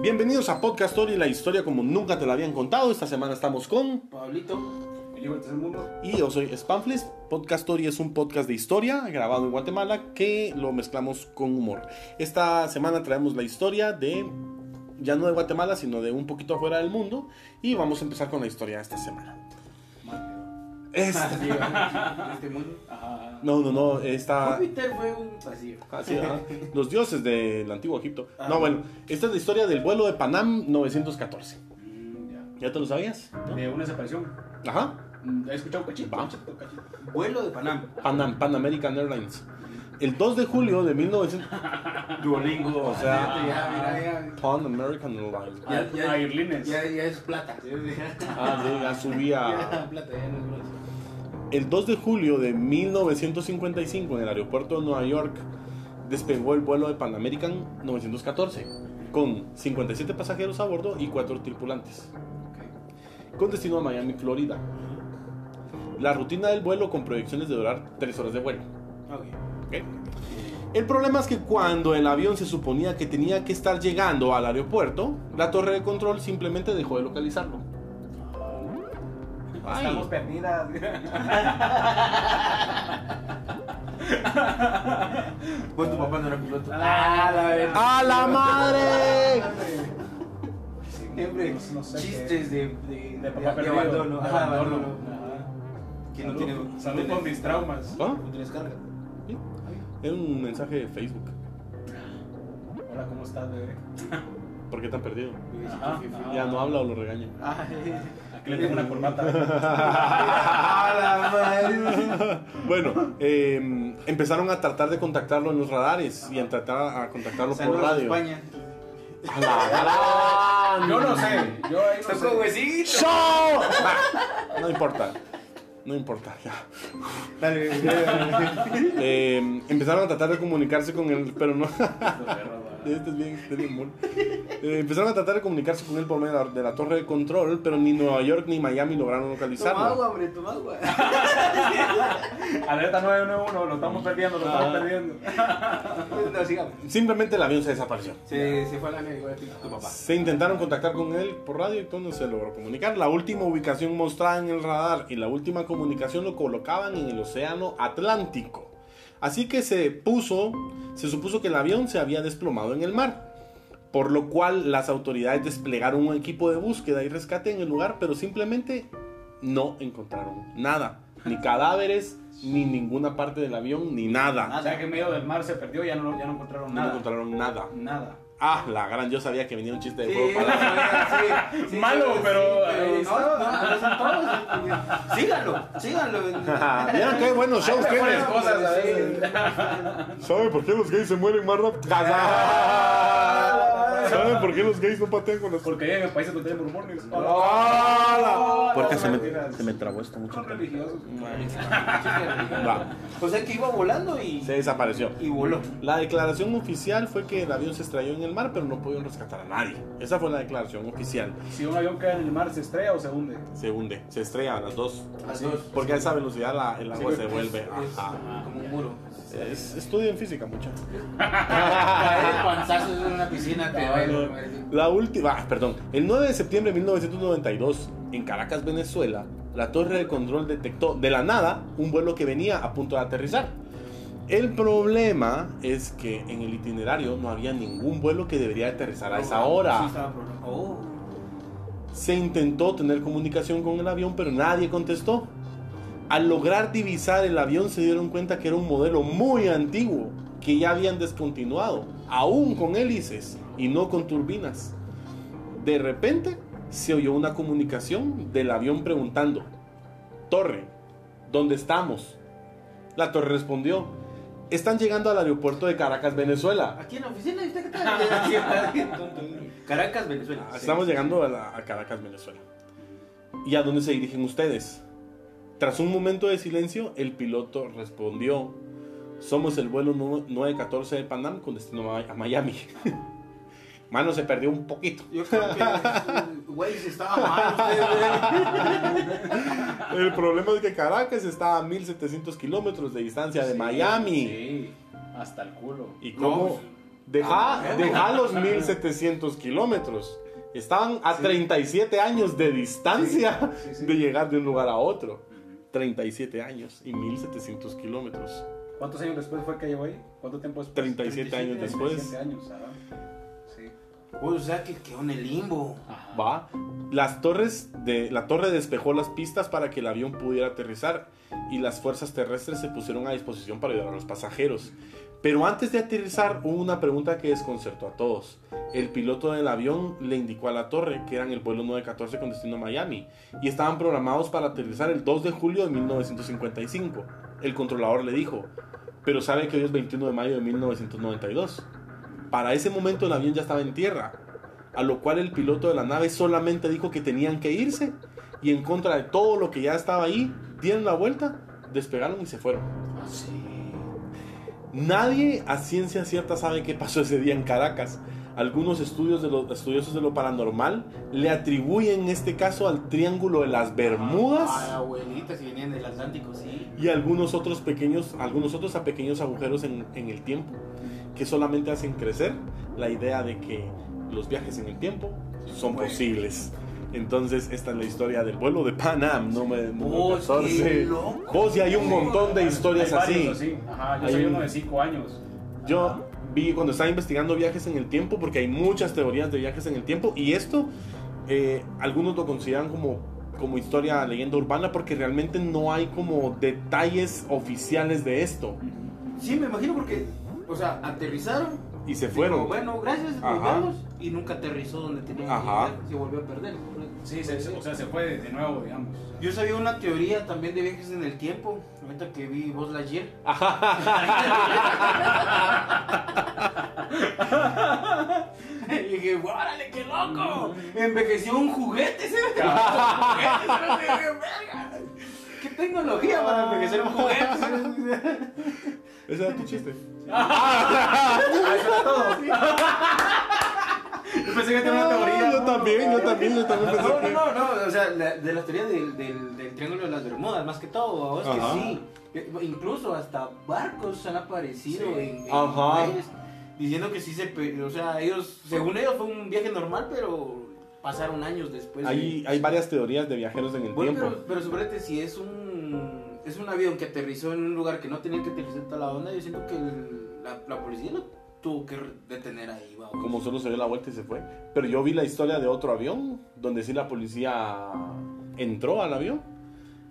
Bienvenidos a Podcast Story, la historia como nunca te la habían contado. Esta semana estamos con Pablito, el libro del tercer mundo. y yo soy Spamflis. Podcast Story es un podcast de historia grabado en Guatemala que lo mezclamos con humor. Esta semana traemos la historia de ya no de Guatemala, sino de un poquito afuera del mundo y vamos a empezar con la historia de esta semana. Vacío, de este mundo. Ajá. no, no, no, esta Júpiter fue un vacío. Ajá. Los dioses del antiguo Egipto. Ah. No, bueno, esta es la historia del vuelo de Panam 914. Mm, ya. ¿Ya te lo sabías? ¿No? De una desaparición. Ajá. Mm, He escuchado cachito, Va. cachito, cachito. Vuelo de Panam. Pan, Pan American Airlines. El 2 de julio de 1900. Duolingo, o sea. Ya, mira, ya. Pan American Airlines. Ya, ya, Airlines. ya, ya es plata. Ah, sí, ya subía. Ya, plata, ya no es. El 2 de julio de 1955 en el aeropuerto de Nueva York despegó el vuelo de Pan American 914 con 57 pasajeros a bordo y 4 tripulantes. con destino a Miami, Florida. La rutina del vuelo con proyecciones de durar 3 horas de vuelo. El problema es que cuando el avión se suponía que tenía que estar llegando al aeropuerto, la torre de control simplemente dejó de localizarlo. Ay. Estamos perdidas. Pues tu papá no era piloto. Ah, la verdad. ¡A la madre! Siempre No- no sé chistes de, de, De papá de perdido. abandono. De Ajá, abandono. abandono. Ajá. Que no Salud- tiene. Salud no con mis traumas. ¿Ah? No tienes carga. Era un mensaje de Facebook. Hola, ¿cómo estás, bebé? ¿Por qué tan perdido? Ajá. Ya no habla o lo regaña. Le tengo una corbata. ¡A la madre! Bueno, eh, empezaron a tratar de contactarlo en los radares y a tratar a contactarlo por Saludos radio. España. ¡A la gran! Yo no sé. Yo ahí no importa. No importa, ya. Dale, Eh, empezaron a tratar de comunicarse con él, pero no. Este es bien, este es bien. Eh, empezaron a tratar de comunicarse con él por medio de la, de la torre de control, pero ni Nueva York ni Miami lograron Toma localizarlo. agua, hombre, toma agua. Alerta 911, lo estamos perdiendo, lo estamos perdiendo. No, sigamos. Simplemente el avión se desapareció. Se, se fue a la igual tu papá. Se intentaron contactar con él por radio y todo no se logró comunicar. La última ubicación mostrada en el radar y la última comunicación lo colocaban en el océano Atlántico. Así que se puso, se supuso que el avión se había desplomado en el mar. Por lo cual las autoridades desplegaron un equipo de búsqueda y rescate en el lugar, pero simplemente no encontraron nada. Ni cadáveres, ni ninguna parte del avión, ni nada. O sea que en medio del mar se perdió y ya no, ya no encontraron No nada. encontraron nada. Nada. Ah, la gran, yo sabía que venía un chiste de Sí, juego para sí, sí, Malo, sí, pero- sí, no, no, no son todos. Síganlo, síganlo. Vieron qué buenos shows tienen. ¿Saben por qué los gays se mueren más rápido? ¿Saben por qué los gays no patean con las Porque hay en países donde hay mormones. ¡Hala! ¿Por Porque se me, se me trabó esto mucho. Son religiosos. Va, O sea que iba volando y, se desapareció. y voló. La declaración oficial fue que el avión se estrelló en el mar, pero no pudieron rescatar a nadie. Esa fue la declaración oficial. Si un avión cae en el mar, ¿se estrella o se hunde? Se hunde, se estrella a las dos. Las dos. Porque a esa velocidad la- el agua Sí, se es- vuelve. es Ajá. Como un muro. Es, estudio en física, panzazos en una piscina te. La última, ah, perdón, el 9 de septiembre de 1992, en Caracas, Venezuela, la torre de control detectó de la nada un vuelo que venía a punto de aterrizar. El problema es que en el itinerario no había ningún vuelo que debería aterrizar a esa hora. Oh. Se intentó tener comunicación con el avión, pero nadie contestó. Al lograr divisar el avión se dieron cuenta que era un modelo muy antiguo, que ya habían descontinuado, aún con hélices y no con turbinas. De repente se oyó una comunicación del avión preguntando, Torre, ¿Dónde estamos? La torre respondió, están llegando al aeropuerto de Caracas, Venezuela. Aquí en la oficina, ¿y usted qué tal? Caracas, Venezuela. Estamos llegando a, la- a Caracas, Venezuela. ¿Y a dónde se dirigen ustedes? Tras un momento de silencio, el piloto respondió, somos el vuelo nu- 914 de Panam con destino a Miami. Mano, se perdió un poquito. Yo creo que, güey, se estaba mal. El problema es que Caracas está a 1700 kilómetros de distancia de Sí, Miami. Sí, hasta el culo. ¿Y cómo? pues, Deja, ah, deja los 1700 kilómetros. Estaban a Sí. 37 años de distancia sí. de llegar de un lugar a otro. 37 años y 1700 kilómetros. ¿Cuántos años después fue que llegó ahí? ¿Cuánto tiempo después? 37 años después. 37 años, ah. Sí. Uy, o sea, que quedó en el limbo. Ajá. Va. Las torres de la torre despejó las pistas para que el avión pudiera aterrizar y las fuerzas terrestres se pusieron a disposición para ayudar a los pasajeros. Pero antes de aterrizar hubo una pregunta que desconcertó a todos. El piloto del avión le indicó a la torre que eran el vuelo 914 con destino a Miami y estaban programados para aterrizar el 2 de julio de 1955. El controlador le dijo, pero sabe que hoy es 21 de mayo de 1992. Para ese momento el avión ya estaba en tierra, a lo cual el piloto de la nave solamente dijo que tenían que irse y en contra de todo lo que ya estaba ahí, dieron la vuelta, despegaron y se fueron. Sí. Nadie a ciencia cierta sabe qué pasó ese día en Caracas. Algunos estudios de los estudiosos de lo paranormal le atribuyen este caso al Triángulo de las Bermudas Ay, abuelita, si venían del Atlántico, sí. y algunos otros pequeños, algunos otros a pequeños agujeros en, en el tiempo que solamente hacen crecer la idea de que los viajes en el tiempo son Bueno. posibles. Entonces, esta es la historia del vuelo de Panam, no me Oh, qué 14. loco. Vos y hay un montón de historias Hay así. varios así. Ajá, yo Hay soy un- uno de 5 años. Yo vi cuando estaba investigando viajes en el tiempo, porque hay muchas teorías de viajes en el tiempo, y esto eh, algunos lo consideran como, como historia, leyenda urbana, porque realmente no hay como detalles oficiales de esto. Sí, me imagino porque, o sea, aterrizaron. Y se fueron. bueno, gracias, Ajá. volvemos. Y nunca aterrizó donde tenía que Ajá. llegar. Se volvió a perder. Sí, se- se- o sea, se fue de nuevo, digamos. Yo sabía una teoría también de viajes en el tiempo. Ahorita que vi Vos Lightyear. y dije, ¡órale, qué loco! Envejeció un juguete, se me ¿Qué tecnología para envejecer un juguete? Ese era tu chiste. Ah, eso era todo. Yo pensé que tenía una teoría. yo también, yo también, yo también pensé No, no, no, no, o sea, la- de las teorías del, del, del Triángulo de las Bermudas, más que todo, es que Ajá. sí. Incluso hasta barcos han aparecido Sí. en, en Ajá. diciendo que sí se, o sea, ellos, según ellos fue un viaje normal, pero pasaron años después. de- Hay, hay varias teorías de viajeros en el Bueno, tiempo. pero, pero suponete, si es un, es un avión que aterrizó en un lugar que no tenía que aterrizar toda la onda, yo siento que el- la, la policía lo tuvo que detener ahí, vamos. Como solo se dio la vuelta y se fue. Pero yo vi la historia de otro avión, donde sí la policía entró al avión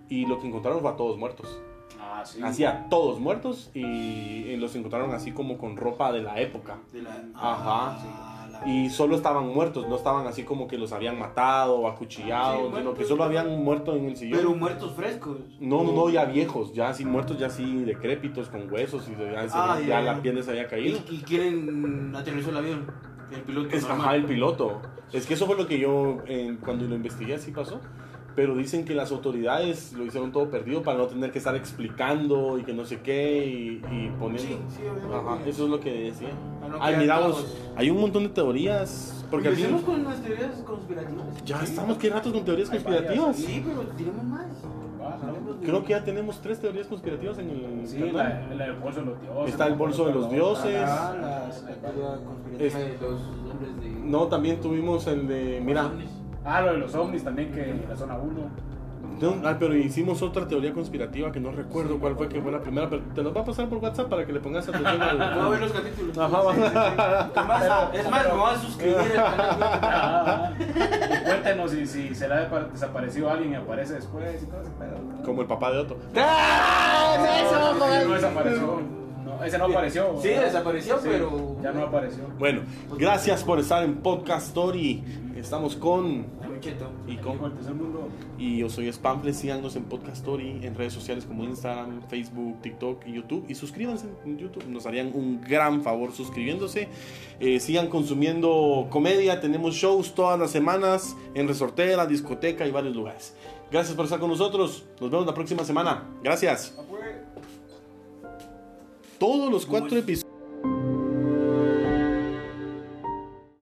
y lo que encontraron fue a todos muertos. Ah, sí. Así a todos muertos y, los encontraron así como con ropa de la época. De la, Ajá. Ah, la- Y solo estaban muertos, no estaban así como que los habían matado o acuchillados, Sí, sino que solo habían muerto en el sillón. Pero muertos frescos. No, no, no, ya viejos, ya así muertos, ya así decrépitos, con huesos y ya, Ah, ya ya, la piel les había ¿Y, caído. y quién aterrizó el avión? El piloto. Es normal. ajá, el piloto. Es que eso fue lo que yo, eh, cuando lo investigué, así pasó. Pero dicen que las autoridades lo hicieron todo perdido para no tener que estar explicando y que no sé qué y, y poniendo. Sí, sí, obviamente. Ajá, eso es lo que decía. No Ay, quedar mira, vos, todos. hay un montón de teorías. Porque fin- Empecemos con las teorías conspirativas. ya estamos que ratos con teorías conspirativas. varias, Sí, pero tenemos más. Creo que ya tenemos tres teorías conspirativas en el Sí, canal. la, la del bolso de los dioses. Está el bolso de los dioses. Ah, las- la teoría conspirativa de los hombres de. No, también tuvimos el de. Mira, Ah, lo de los ovnis también, que en la zona 1. No, ah, pero hicimos otra teoría conspirativa que no recuerdo cuál fue que fue la primera, pero te los va a pasar por WhatsApp para que le pongas atención al... Voy a ver los capítulos. Ajá, va. Es más, es más, me voy a suscribir. Ah, y cuéntenos si, si se le ha desaparecido alguien y aparece después y todo ese pedo. ¿no? Como el papá de Otto. No desapareció. No. ese no apareció. Sí, ¿verdad? desapareció, Sí, pero. Ya no apareció. Bueno, gracias por estar en Podcast Story. Estamos con Cheto. y Con y yo soy Spamfle, síganos en Podcast Story, en redes sociales como Instagram, Facebook, TikTok y YouTube. Y suscríbanse en YouTube, nos harían un gran favor suscribiéndose. Eh, sigan consumiendo comedia, tenemos shows todas las semanas en Resortera, discoteca y varios lugares. Gracias por estar con nosotros, nos vemos la próxima semana. Gracias. Todos los cuatro episodios.